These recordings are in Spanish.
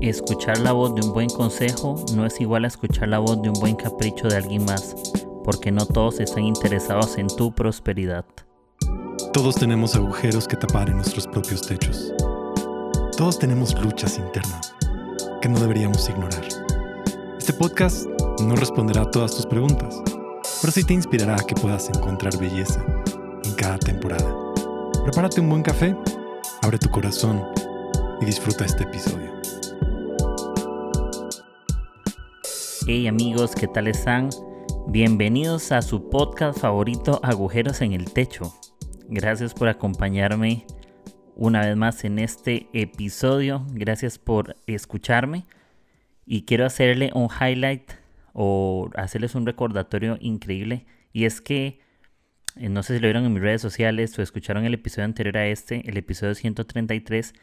Escuchar la voz de un buen consejo no es igual a escuchar la voz de un buen capricho de alguien más, porque no todos están interesados en tu prosperidad. Todos tenemos agujeros que tapar en nuestros propios techos. Todos tenemos luchas internas que no deberíamos ignorar. Este podcast no responderá a todas tus preguntas, pero sí te inspirará a que puedas encontrar belleza en cada temporada. Prepárate un buen café, abre tu corazón y disfruta este episodio. Hey amigos, ¿qué tal están? Bienvenidos a su podcast favorito Agujeros en el Techo. Gracias por acompañarme una vez más en este episodio. Gracias por escucharme. Y quiero hacerle un highlight o hacerles un recordatorio increíble. Y es que, eh, no sé si lo vieron en mis redes sociales o escucharon el episodio anterior a este, el episodio 133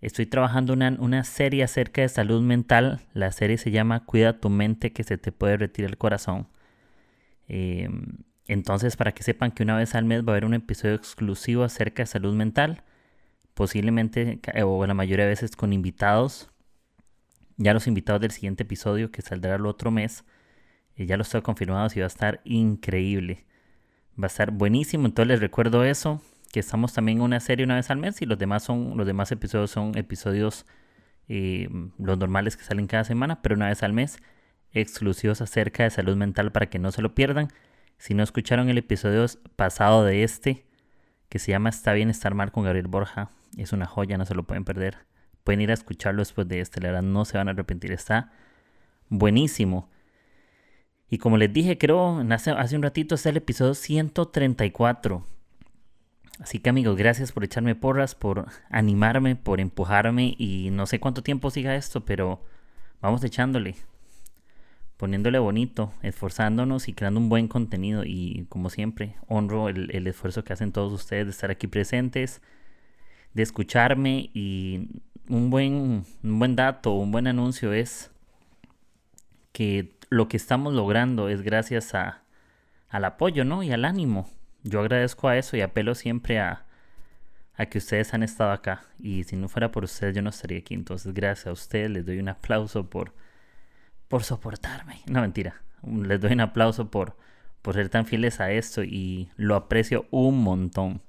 Estoy trabajando una, una, serie acerca de salud mental. La serie se llama Cuida tu mente que se te puede retirar el corazón. Em, entonces, para que sepan que una vez al mes va a haber un episodio exclusivo acerca de salud mental. Posiblemente, o la mayoría de veces con invitados. Ya los invitados del siguiente episodio que saldrá el otro mes. Eh, ya los estoy confirmados y va a estar increíble. Va a estar buenísimo. Entonces les recuerdo eso que estamos también una serie una vez al mes y los demás son los demás episodios son episodios eh, los normales que salen cada semana, pero una vez al mes exclusivos acerca de salud mental para que no se lo pierdan. Si no escucharon el episodio pasado de este, que se llama Está bien estar mal con Gabriel Borja, es una joya, no se lo pueden perder. Pueden ir a escucharlo después de este, la verdad no se van a arrepentir, está buenísimo. Y como les dije, creo, hace, hace un ratito está el episodio 134 Así que amigos, gracias por echarme porras, por animarme, por empujarme y no sé cuánto tiempo siga esto, pero vamos echándole, poniéndole bonito, esforzándonos y creando un buen contenido y como siempre honro el, esfuerzo que hacen todos ustedes de estar aquí presentes, de escucharme y un buen, un buen dato, un buen anuncio es que lo que estamos logrando es gracias a, al apoyo ¿no? y al ánimo yo agradezco a eso y apelo siempre a, a que ustedes han estado acá. Y si no fuera por ustedes, yo no estaría aquí. Entonces, gracias a ustedes, les doy un aplauso por, por soportarme. No, mentira. Les doy un aplauso por, por ser tan fieles a esto y lo aprecio un montón.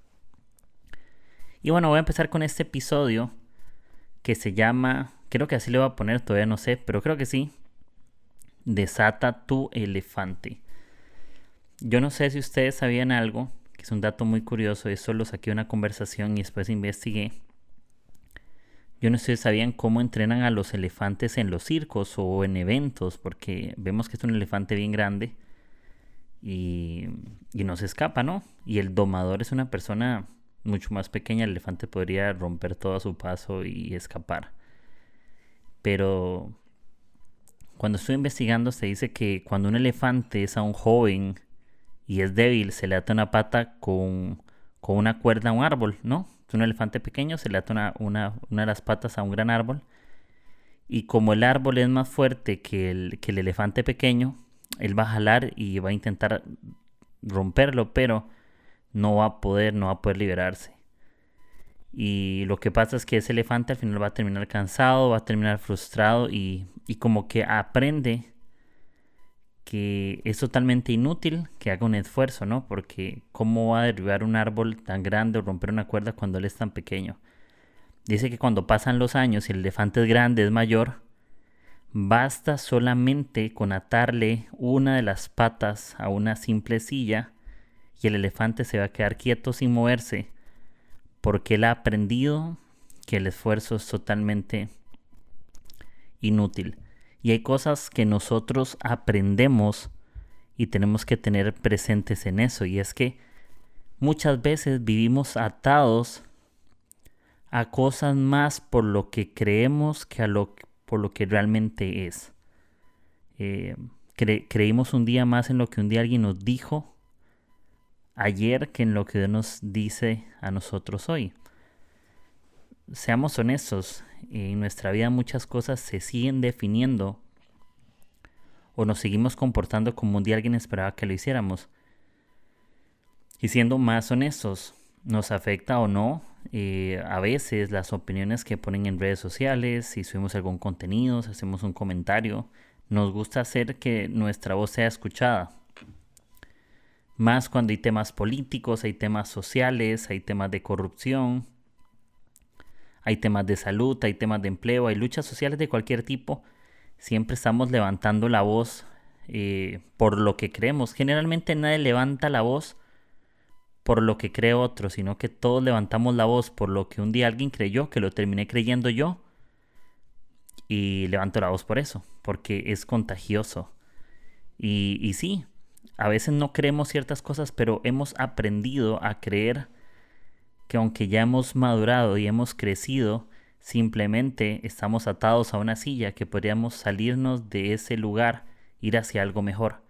Y bueno, voy a empezar con este episodio que se llama, creo que así le voy a poner, todavía no sé, pero creo que sí. Desata tu elefante. Yo no sé si ustedes sabían algo, que es un dato muy curioso, eso lo saqué una conversación y después investigué. Yo no sé si sabían cómo entrenan a los elefantes en los circos o en eventos, porque vemos que es un elefante bien grande y, y no se escapa, ¿no? Y el domador es una persona mucho más pequeña, el elefante podría romper todo a su paso y escapar. Pero cuando estoy investigando se dice que cuando un elefante es a un joven y es débil, se le ata una pata con, una cuerda a un árbol, ¿no? Es un elefante pequeño, se le ata una, de las patas a un gran árbol. Y como el árbol es más fuerte que el, que el elefante pequeño, él va a jalar y va a intentar romperlo, pero no va a poder, no va a poder liberarse. Y lo que pasa es que ese elefante al final va a terminar cansado, va a terminar frustrado y, y como que aprende que es totalmente inútil que haga un esfuerzo, ¿no? Porque ¿cómo va a derribar un árbol tan grande o romper una cuerda cuando él es tan pequeño? Dice que cuando pasan los años y el elefante es grande, es mayor, basta solamente con atarle una de las patas a una simple silla y el elefante se va a quedar quieto sin moverse porque él ha aprendido que el esfuerzo es totalmente inútil. Y hay cosas que nosotros aprendemos y tenemos que tener presentes en eso. Y es que muchas veces vivimos atados a cosas más por lo que creemos que a lo, por lo que realmente es. Eh, creímos un día más en lo que un día alguien nos dijo ayer que en lo que Dios nos dice a nosotros hoy. Seamos honestos, en nuestra vida muchas cosas se siguen definiendo o nos seguimos comportando como un día alguien esperaba que lo hiciéramos. Y siendo más honestos, nos afecta o no eh, a veces las opiniones que ponen en redes sociales, si subimos algún contenido, si hacemos un comentario, nos gusta hacer que nuestra voz sea escuchada. Más cuando hay temas políticos, hay temas sociales, hay temas de corrupción, hay temas de salud, hay temas de empleo, hay luchas sociales de cualquier tipo. Siempre estamos levantando la voz eh, por lo que creemos. Generalmente nadie levanta la voz por lo que cree otro, sino que todos levantamos la voz por lo que un día alguien creyó, que lo terminé creyendo yo, y levanto la voz por eso, porque es contagioso. Y, y sí, a veces no creemos ciertas cosas, pero hemos aprendido a creer que aunque ya hemos madurado y hemos crecido, simplemente estamos atados a una silla que podríamos salirnos de ese lugar, ir hacia algo mejor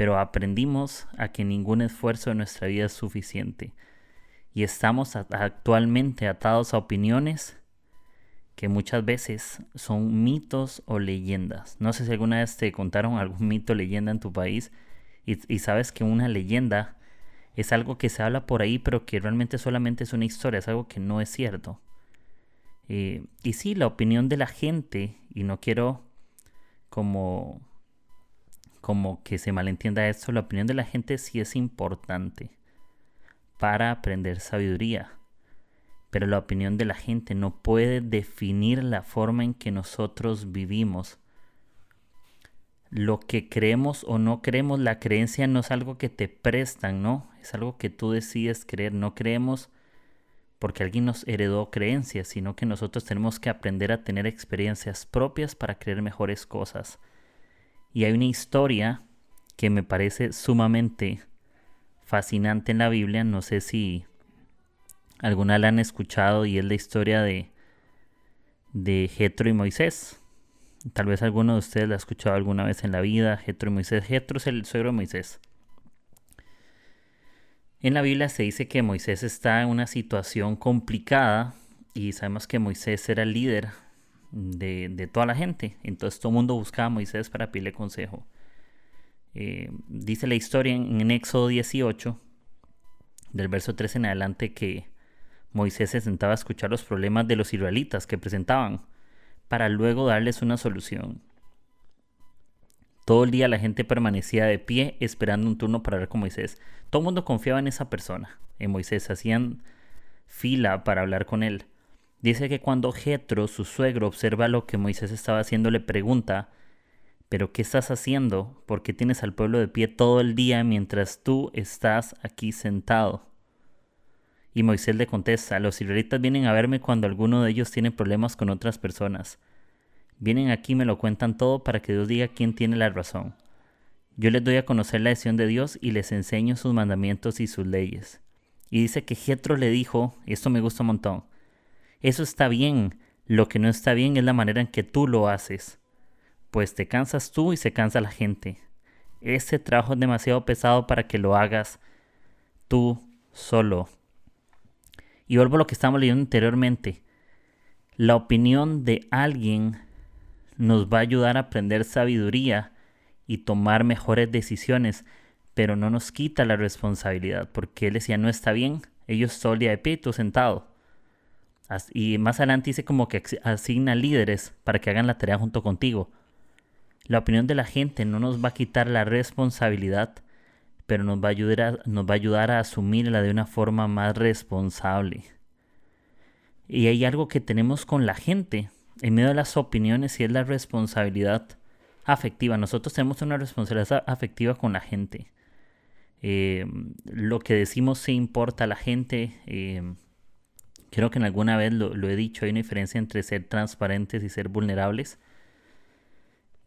pero aprendimos a que ningún esfuerzo en nuestra vida es suficiente y estamos actualmente atados a opiniones que muchas veces son mitos o leyendas. No sé si alguna vez te contaron algún mito o leyenda en tu país y, sabes que una leyenda es algo que se habla por ahí pero que realmente solamente es una historia, es algo que no es cierto. Eh, y sí, la opinión de la gente, y no quiero como como que se malentienda esto, la opinión de la gente sí es importante para aprender sabiduría. Pero la opinión de la gente no puede definir la forma en que nosotros vivimos. Lo que creemos o no creemos, la creencia no es algo que te prestan, ¿no? Es algo que tú decides creer. No creemos porque alguien nos heredó creencias, sino que nosotros tenemos que aprender a tener experiencias propias para creer mejores cosas. Y hay una historia que me parece sumamente fascinante en la Biblia. No sé si alguna la han escuchado y es la historia de, de Jetro y Moisés. Tal vez alguno de ustedes la ha escuchado alguna vez en la vida. Jetro y Moisés. Jetro es el suegro de Moisés. En la Biblia se dice que Moisés está en una situación complicada y sabemos que Moisés era el líder de, toda la gente. Entonces todo el mundo buscaba a Moisés para pedirle consejo. Eh, dice la historia en, en, Éxodo 18, del verso 13 en adelante, que Moisés se sentaba a escuchar los problemas de los israelitas que presentaban, para luego darles una solución. Todo el día la gente permanecía de pie esperando un turno para hablar con Moisés. Todo el mundo confiaba en esa persona, en Moisés. Hacían fila para hablar con él. Dice que cuando Jetro, su suegro, observa lo que Moisés estaba haciendo, le pregunta, ¿pero qué estás haciendo? ¿Por qué tienes al pueblo de pie todo el día mientras tú estás aquí sentado? Y Moisés le contesta, los israelitas vienen a verme cuando alguno de ellos tiene problemas con otras personas. Vienen aquí y me lo cuentan todo para que Dios diga quién tiene la razón. Yo les doy a conocer la decisión de Dios y les enseño sus mandamientos y sus leyes. Y dice que Jetro le dijo, esto me gusta un montón, eso está bien. Lo que no está bien es la manera en que tú lo haces. Pues te cansas tú y se cansa la gente. Ese trabajo es demasiado pesado para que lo hagas tú solo. Y vuelvo a lo que estábamos leyendo anteriormente. La opinión de alguien nos va a ayudar a aprender sabiduría y tomar mejores decisiones, pero no nos quita la responsabilidad, porque él decía, no está bien, ellos todo el día de pie, tú sentado. Y más adelante dice como que asigna líderes para que hagan la tarea junto contigo. La opinión de la gente no nos va a quitar la responsabilidad, pero nos va a ayudar a, a, a asumirla de una forma más responsable. Y hay algo que tenemos con la gente, en medio de las opiniones, y es la responsabilidad afectiva. Nosotros tenemos una responsabilidad afectiva con la gente. Eh, lo que decimos se importa a la gente. Eh, Creo que en alguna vez lo, he dicho, hay una diferencia entre ser transparentes y ser vulnerables.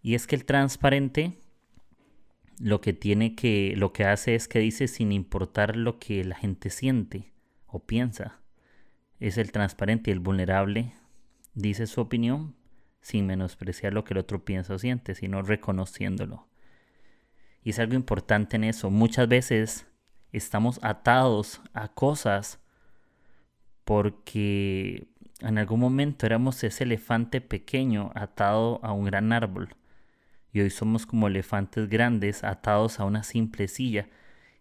Y es que el transparente lo que tiene que, lo que hace es que dice sin importar lo que la gente siente o piensa. Es el transparente y el vulnerable dice su opinión sin menospreciar lo que el otro piensa o siente, sino reconociéndolo. Y es algo importante en eso. Muchas veces estamos atados a cosas porque en algún momento éramos ese elefante pequeño atado a un gran árbol y hoy somos como elefantes grandes atados a una simple silla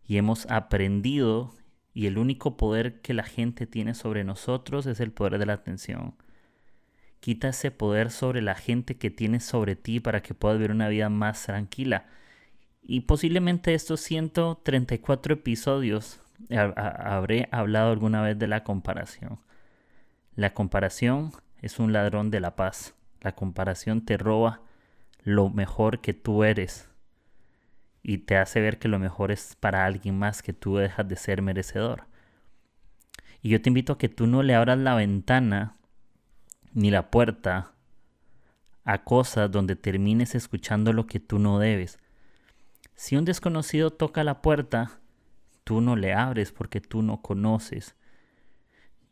y hemos aprendido Y el único poder que la gente tiene sobre nosotros es el poder de la atención. Quita ese poder sobre la gente que tienes sobre ti para que puedas vivir una vida más tranquila. Y posiblemente estos 134 episodios habré hablado alguna vez de la comparación. La comparación es un ladrón de la paz. La comparación te roba lo mejor que tú eres y te hace ver que lo mejor es para alguien más que tú dejas de ser merecedor. Y yo te invito a que tú no le abras la ventana ni la puerta a cosas donde termines escuchando lo que tú no debes. Si un desconocido toca la puerta, tú no le abres porque tú no conoces.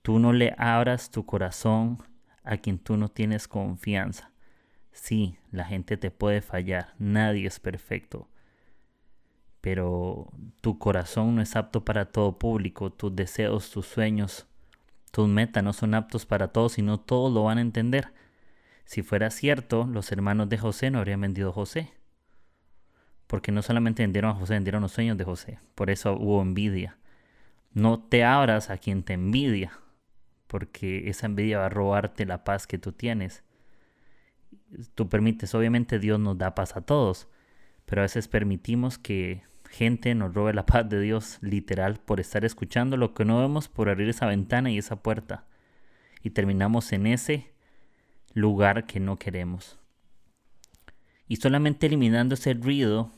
Tú no le abras tu corazón a quien tú no tienes confianza. Sí, la gente te puede fallar, nadie es perfecto, pero tu corazón no es apto para todo público, tus deseos, tus sueños, tus metas no son aptos para todos y no todos lo van a entender. Si fuera cierto, los hermanos de José no habrían vendido a José. Porque no solamente vendieron a José, vendieron los sueños de José. Por eso hubo envidia. No te abras a quien te envidia, porque esa envidia va a robarte la paz que tú tienes. Tú permites, obviamente Dios nos da paz a todos, pero a veces permitimos que gente nos robe la paz de Dios literal por estar escuchando lo que no vemos, por abrir esa ventana y esa puerta. Y terminamos en ese lugar que no queremos. Y solamente eliminando ese ruido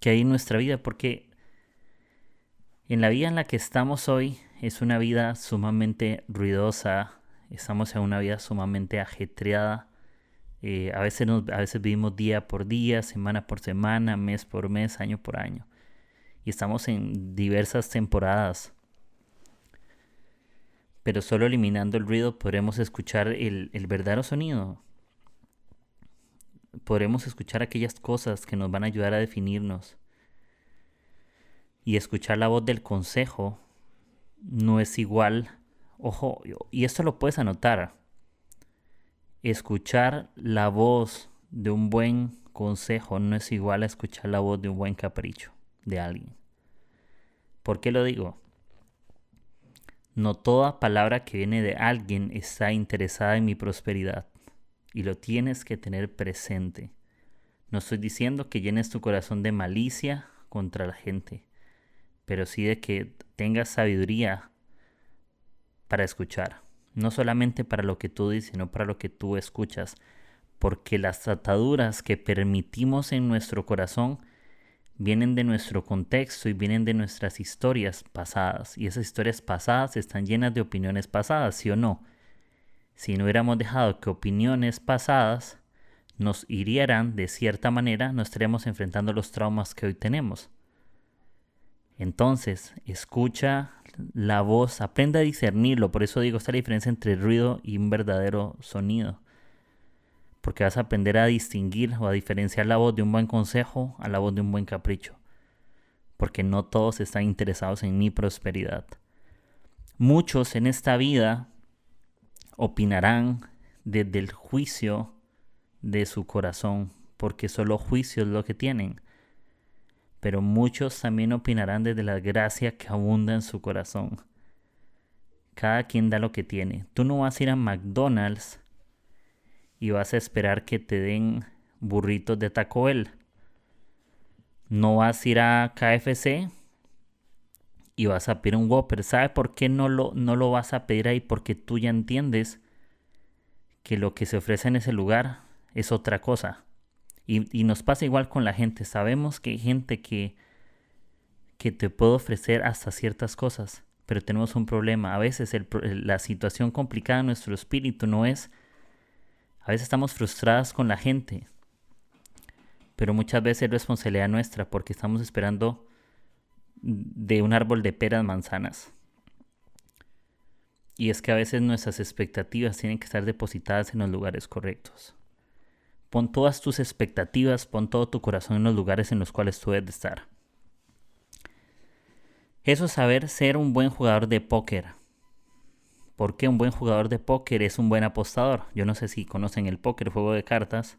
que hay en nuestra vida, porque en la vida en la que estamos hoy es una vida sumamente ruidosa, estamos en una vida sumamente ajetreada. Eh, a, veces a veces vivimos día por día, semana por semana, mes por mes, año por año y estamos en diversas temporadas. Pero solo eliminando el ruido podremos escuchar el, el verdadero sonido. Podremos escuchar aquellas cosas que nos van a ayudar a definirnos. Y escuchar la voz del consejo no es igual. Ojo, y esto lo puedes anotar. Escuchar la voz de un buen consejo no es igual a escuchar la voz de un buen capricho de alguien. ¿Por qué lo digo? No toda palabra que viene de alguien está interesada en mi prosperidad y lo tienes que tener presente. No estoy diciendo que llenes tu corazón de malicia contra la gente, pero sí de que tengas sabiduría para escuchar. No solamente para lo que tú dices, sino para lo que tú escuchas. Porque las ataduras que permitimos en nuestro corazón vienen de nuestro contexto y vienen de nuestras historias pasadas. Y esas historias pasadas están llenas de opiniones pasadas, ¿sí o no? Si no hubiéramos dejado que opiniones pasadas nos hirieran de cierta manera, no estaríamos enfrentando los traumas que hoy tenemos. Entonces, escucha la voz, aprenda a discernirlo. Por eso digo, está la diferencia entre ruido y un verdadero sonido porque vas a aprender a distinguir o a diferenciar la voz de un buen consejo a la voz de un buen capricho, porque no todos están interesados en mi prosperidad. Muchos en esta vida opinarán desde el juicio de su corazón, porque solo juicio es lo que tienen. Pero muchos también opinarán desde la gracia que abunda en su corazón. Cada quien da lo que tiene. Tú no vas a ir a McDonald's y vas a esperar que te den burritos de Taco Bell. No vas a ir a KFC y vas a pedir un Whopper. ¿Sabe por qué no lo, no lo vas a pedir ahí? Porque tú ya entiendes que lo que se ofrece en ese lugar es otra cosa. Y, nos pasa igual con la gente. Sabemos que hay gente que, que te puede ofrecer hasta ciertas cosas, pero tenemos un problema. A veces la situación complicada en nuestro espíritu no es a veces estamos frustradas con la gente, pero muchas veces es responsabilidad nuestra porque estamos esperando de un árbol de peras manzanas. Y es que a veces nuestras expectativas tienen que estar depositadas en los lugares correctos. Pon todas tus expectativas, pon todo tu corazón en los lugares en los cuales tú debes estar. Eso es saber ser un buen jugador de póker porque un buen jugador de póker es un buen apostador. Yo no sé si conocen el póker, juego de cartas.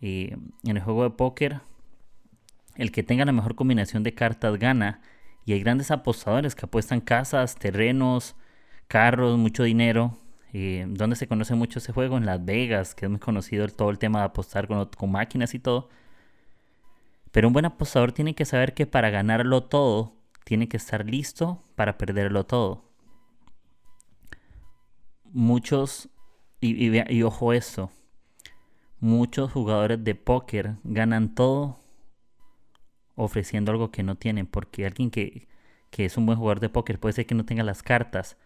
Y en el juego de póker, el que tenga la mejor combinación de cartas gana Y hay grandes apostadores que apuestan casas, terrenos, carros, mucho dinero. Eh, ¿Dónde se conoce mucho ese juego? En Las Vegas, que es muy conocido todo el tema de apostar con, máquinas y todo. Pero un buen apostador tiene que saber que para ganarlo todo, tiene que estar listo para perderlo todo. Muchos, y, y, ojo esto, muchos jugadores de póker ganan todo ofreciendo algo que no tienen, porque alguien que, que es un buen jugador de póker puede ser que no tenga las cartas,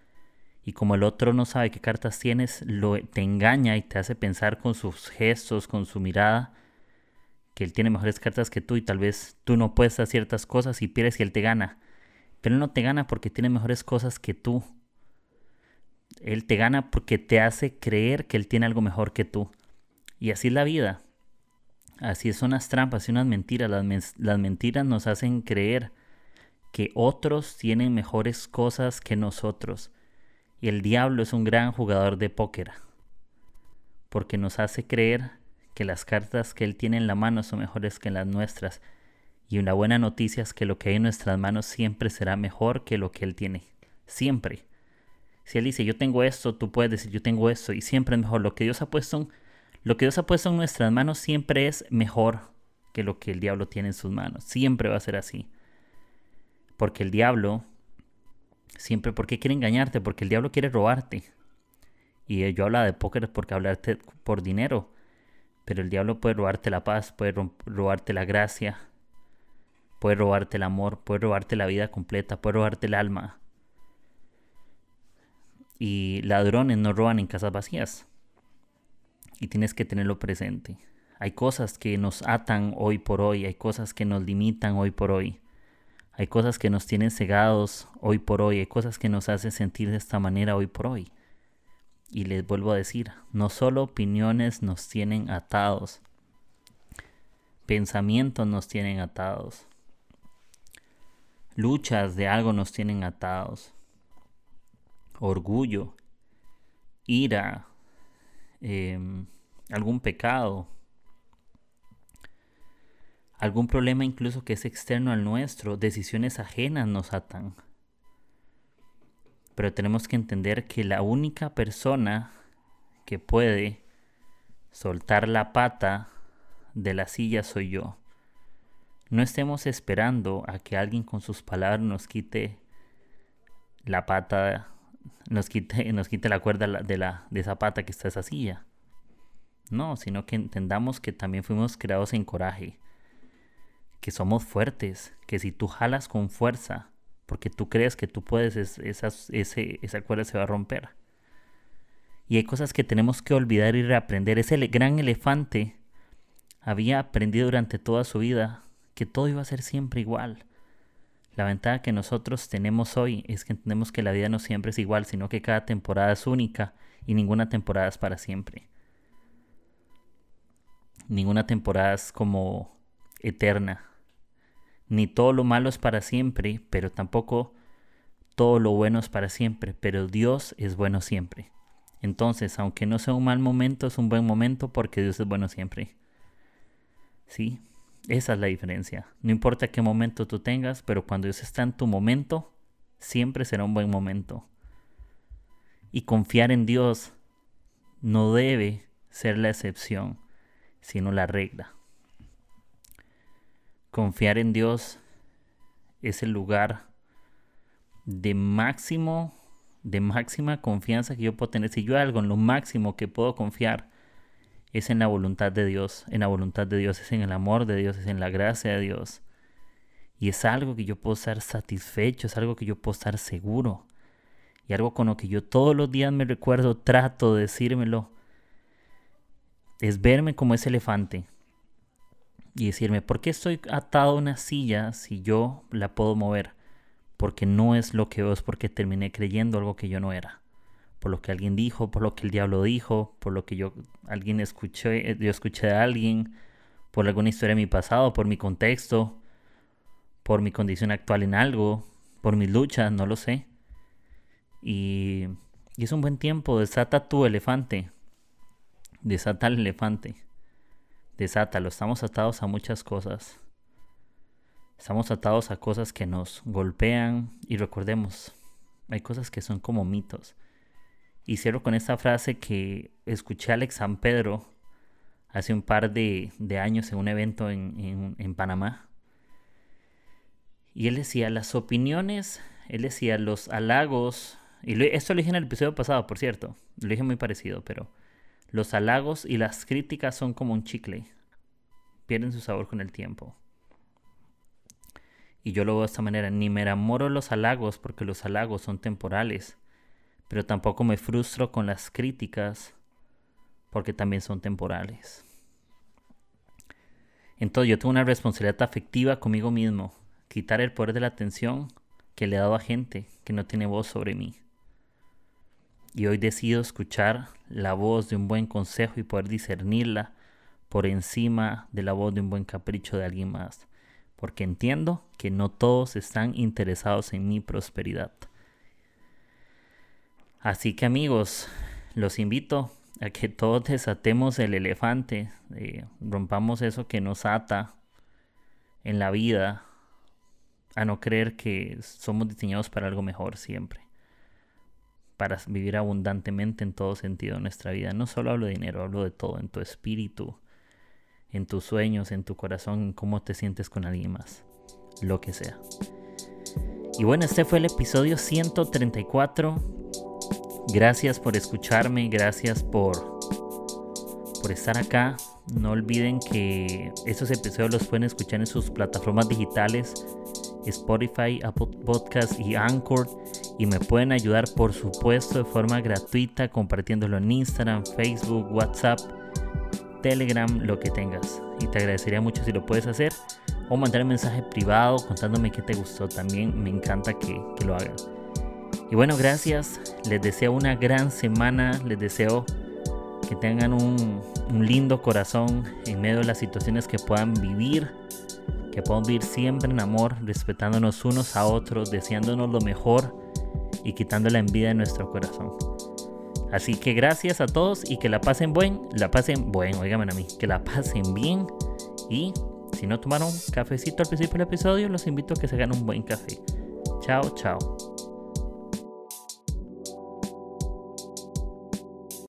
y como el otro no sabe qué cartas tienes, lo, te engaña y te hace pensar con sus gestos, con su mirada, que él tiene mejores cartas que tú y tal vez tú no puedes hacer ciertas cosas y pierdes y él te gana. Pero él no te gana porque tiene mejores cosas que tú. Él te gana porque te hace creer que él tiene algo mejor que tú. Y así es la vida. Así son las trampas y unas mentiras. Las mentiras nos hacen creer que otros tienen mejores cosas que nosotros. Y el diablo es un gran jugador de póker, porque nos hace creer que las cartas que él tiene en la mano son mejores que las nuestras. Y una buena noticia es que lo que hay en nuestras manos siempre será mejor que lo que él tiene. Siempre. Si él dice yo tengo esto, tú puedes decir yo tengo esto y siempre es mejor. Que lo que Dios ha puesto en nuestras manos siempre es mejor que lo que el diablo tiene en sus manos. Siempre va a ser así. Porque el diablo Siempre, ¿por qué quiere engañarte? Porque el diablo quiere robarte. Y yo hablo de póker porque hablarte por dinero. Pero el diablo puede robarte la paz, puede robarte la gracia, puede robarte el amor, puede robarte la vida completa, puede robarte el alma. Y ladrones no roban en casas vacías. Y tienes que tenerlo presente. Hay cosas que nos atan hoy por hoy, hay cosas que nos limitan hoy por hoy. Hay cosas que nos tienen cegados hoy por hoy, hay cosas que nos hacen sentir de esta manera hoy por hoy. Y les vuelvo a decir, no solo opiniones nos tienen atados, pensamientos nos tienen atados, luchas de algo nos tienen atados, orgullo, ira, em, algún pecado, algún problema incluso que es externo al nuestro, decisiones ajenas nos atan. Pero tenemos que entender que la única persona que puede soltar la pata de la silla soy yo. No estemos esperando a que alguien con sus palabras nos quite la pata, nos quite, nos quite la cuerda de, la, de esa pata que está esa silla. No, sino que entendamos que también fuimos creados en coraje que somos fuertes, que si tú jalas con fuerza, porque tú crees que tú puedes, ese, esa cuerda se va a romper. Y hay cosas que tenemos que olvidar y reaprender. Ese gran elefante había aprendido durante toda su vida que todo iba a ser siempre igual. La ventaja que nosotros tenemos hoy es que entendemos que la vida no siempre es igual, sino que cada temporada es única y ninguna temporada es para siempre. Ninguna temporada es como eterna. Ni todo lo malo es para siempre, pero tampoco todo lo bueno es para siempre, pero Dios es bueno siempre. Entonces, aunque no sea un mal momento, es un buen momento porque Dios es bueno siempre. ¿Sí? Esa es la diferencia. No importa qué momento tú tengas, pero cuando Dios está en tu momento, siempre será un buen momento. Y confiar en Dios no debe ser la excepción, sino la regla. Confiar en Dios es el lugar de máximo, de máxima confianza que yo puedo tener. Si yo algo en lo máximo que puedo confiar es en la voluntad de Dios. En la voluntad de Dios es en el amor de Dios, es en la gracia de Dios. Y es algo que yo puedo estar satisfecho, es algo que yo puedo estar seguro. Y algo con lo que yo todos los días me recuerdo, trato de decírmelo, es verme como ese elefante y decirme, ¿por qué estoy atado a una silla si yo la puedo mover? Porque no es lo que veo, es porque terminé creyendo algo que yo no era. Por lo que alguien dijo, por lo que el diablo dijo, por lo que yo alguien escuché, yo escuché de alguien, por alguna historia de mi pasado, por mi contexto, por mi condición actual en algo, por mis luchas, no lo sé. Y, y es un buen tiempo, desata tu elefante. Desata el elefante desátalo. Estamos atados a muchas cosas. Estamos atados a cosas que nos golpean y recordemos, hay cosas que son como mitos. Y cierro con esta frase que escuché a Alex San Pedro hace un par de, años en un evento en, en Panamá. Y él decía, las opiniones, él decía, los halagos, y esto lo dije en el episodio pasado, por cierto, lo dije muy parecido, pero los halagos y las críticas son como un chicle, pierden su sabor con el tiempo. Y yo lo veo de esta manera, ni me enamoro los halagos porque los halagos son temporales, pero tampoco me frustro con las críticas porque también son temporales. Entonces yo tengo una responsabilidad afectiva conmigo mismo, quitar el poder de la atención que le he dado a gente que no tiene voz sobre mí. Y hoy decido escuchar la voz de un buen consejo y poder discernirla por encima de la voz de un buen capricho de alguien más porque entiendo que no todos están interesados en mi prosperidad. Así que amigos, los invito a que todos desatemos el elefante, eh, rompamos eso que nos ata en la vida, a no creer que somos diseñados para algo mejor siempre, para vivir abundantemente en todo sentido de nuestra vida. No solo hablo de dinero, hablo de todo, en tu espíritu, en tus sueños, en tu corazón, en cómo te sientes con alguien más, lo que sea. Y bueno, este fue el episodio 134. Gracias por escucharme, gracias por, por estar acá. No olviden que estos episodios los pueden escuchar en sus plataformas digitales, Spotify, Apple Podcast y Anchor. Y me pueden ayudar, por supuesto, de forma gratuita, compartiéndolo en Instagram, Facebook, WhatsApp Telegram, lo que tengas. Y te agradecería mucho si lo puedes hacer. O mandar un mensaje privado contándome qué te gustó. También me encanta que, lo hagan. Y bueno, gracias. Les deseo una gran semana. Les deseo que tengan un, un lindo corazón en medio de las situaciones que puedan vivir. Que puedan vivir siempre en amor, respetándonos unos a otros, deseándonos lo mejor y quitando la envidia de nuestro corazón. Así que gracias a todos y que la pasen buen, la pasen buen, oigan a mí, que la pasen bien. Y si no tomaron cafecito al principio del episodio, los invito a que se hagan un buen café. Chao, chao.